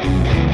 Bye.